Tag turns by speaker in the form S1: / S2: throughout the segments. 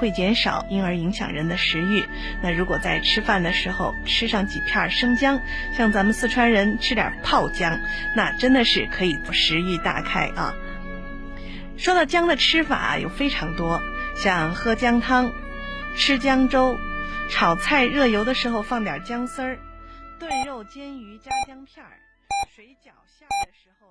S1: 会减少，因而影响人的食欲。那如果在吃饭的时候吃上几片生姜，像咱们四川人吃点泡姜，那真的是可以食欲大开啊。说到姜的吃法有非常多，像喝姜汤、吃姜粥、炒菜热油的时候放点姜丝儿、炖肉煎鱼加姜片儿、水饺馅儿的时候。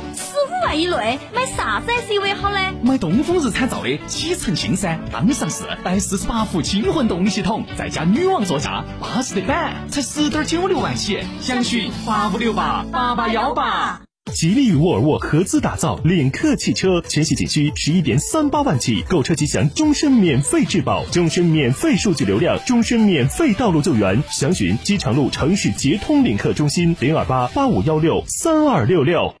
S2: 五万以内买啥子 SUV 好呢？
S3: 买东风日产造的启辰星噻，刚上市，带四十八伏轻混动力系统，再加女王座驾，巴适的板，才十点九六万起，详询八五六八八八幺八。
S4: 吉利与沃尔沃合资打造领克汽车，全系仅需十一点三八万起，购车即享终身免费质保、终身免费数据流量、终身免费道路救援。详询机场路城市捷通领克中心零二八八五幺六三二六六。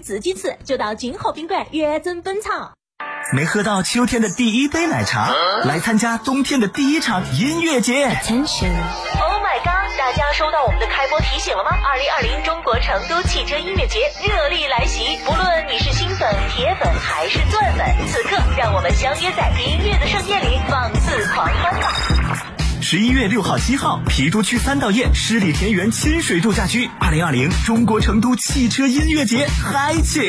S2: 自己吃，就到金河宾馆元真本草。
S5: 没喝到秋天的第一杯奶茶，来参加冬天的第一场音乐节。
S6: Oh my god！大家收到我们的开播提醒了吗？二零二零中国成都汽车音乐节热力来袭，不论你是新粉、铁粉还是钻粉，此刻让我们相约在音乐的盛宴里放肆狂欢吧！
S5: 十一月六号、七号，郫都区三道堰十里田园亲水度假区，二零二零中国成都汽车音乐节嗨起！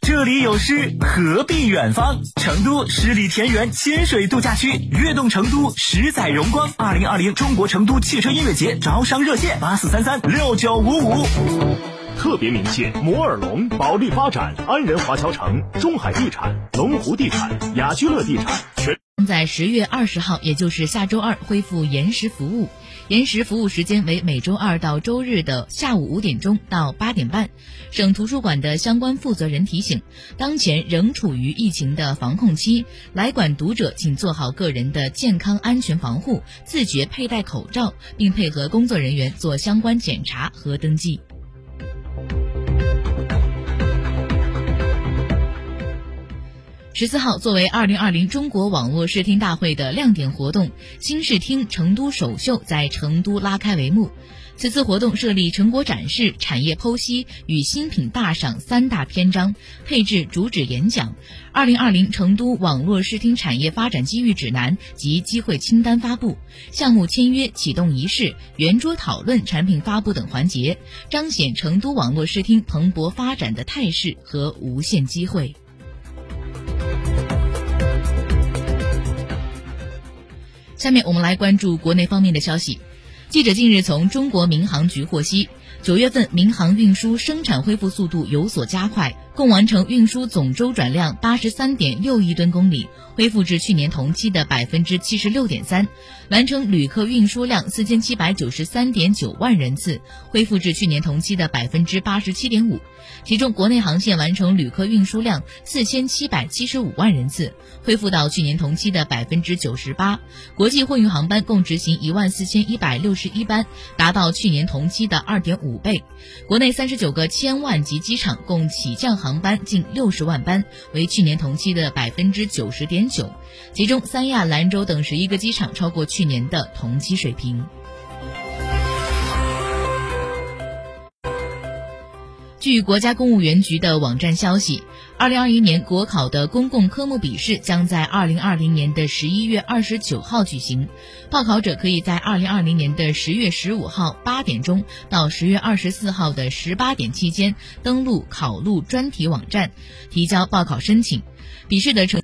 S5: 这里有诗，何必远方？成都十里田园亲水度假区，悦动成都，十载荣光。二零二零中国成都汽车音乐节招商热线：八四三三六九五五。
S7: 特别鸣谢摩尔龙、保利发展、安仁华侨城、中海地产、龙湖地产、雅居乐地产
S8: 在十月二十号，也就是下周二恢复延时服务。延时服务时间为每周二到周日的下午五点钟到八点半。省图书馆的相关负责人提醒，当前仍处于疫情的防控期，来馆读者请做好个人的健康安全防护，自觉佩戴口罩，并配合工作人员做相关检查和登记。十四号，作为二零二零中国网络视听大会的亮点活动，新视听成都首秀在成都拉开帷幕。此次活动设立成果展示、产业剖析与新品大赏三大篇章，配置主旨演讲、二零二零成都网络视听产业发展机遇指南及机会清单发布、项目签约启动仪式、圆桌讨论、产品发布等环节，彰显成都网络视听蓬勃发展的态势和无限机会。下面我们来关注国内方面的消息。记者近日从中国民航局获悉，九月份民航运输生产恢复速度有所加快，共完成运输总周转量八十三点六亿吨公里，恢复至去年同期的百分之七十六点三；完成旅客运输量四千七百九十三点九万人次，恢复至去年同期的百分之八十七点五。其中，国内航线完成旅客运输量四千七百七十五万人次，恢复到去年同期的百分之九十八；国际货运航班共执行一万四千一百六十一班，达到去年同期的二点五倍。国内三十九个千万级机场共起降航班近六十万班，为去年同期的百分之九十点九。其中，三亚、兰州等十一个机场超过去年的同期水平。据国家公务员局的网站消息，二零二一年国考的公共科目笔试将在二零二零年的十一月二十九号举行。报考者可以在二零二零年的十月十五号八点钟到十月二十四号的十八点期间登录考录专题网站，提交报考申请。笔试的成。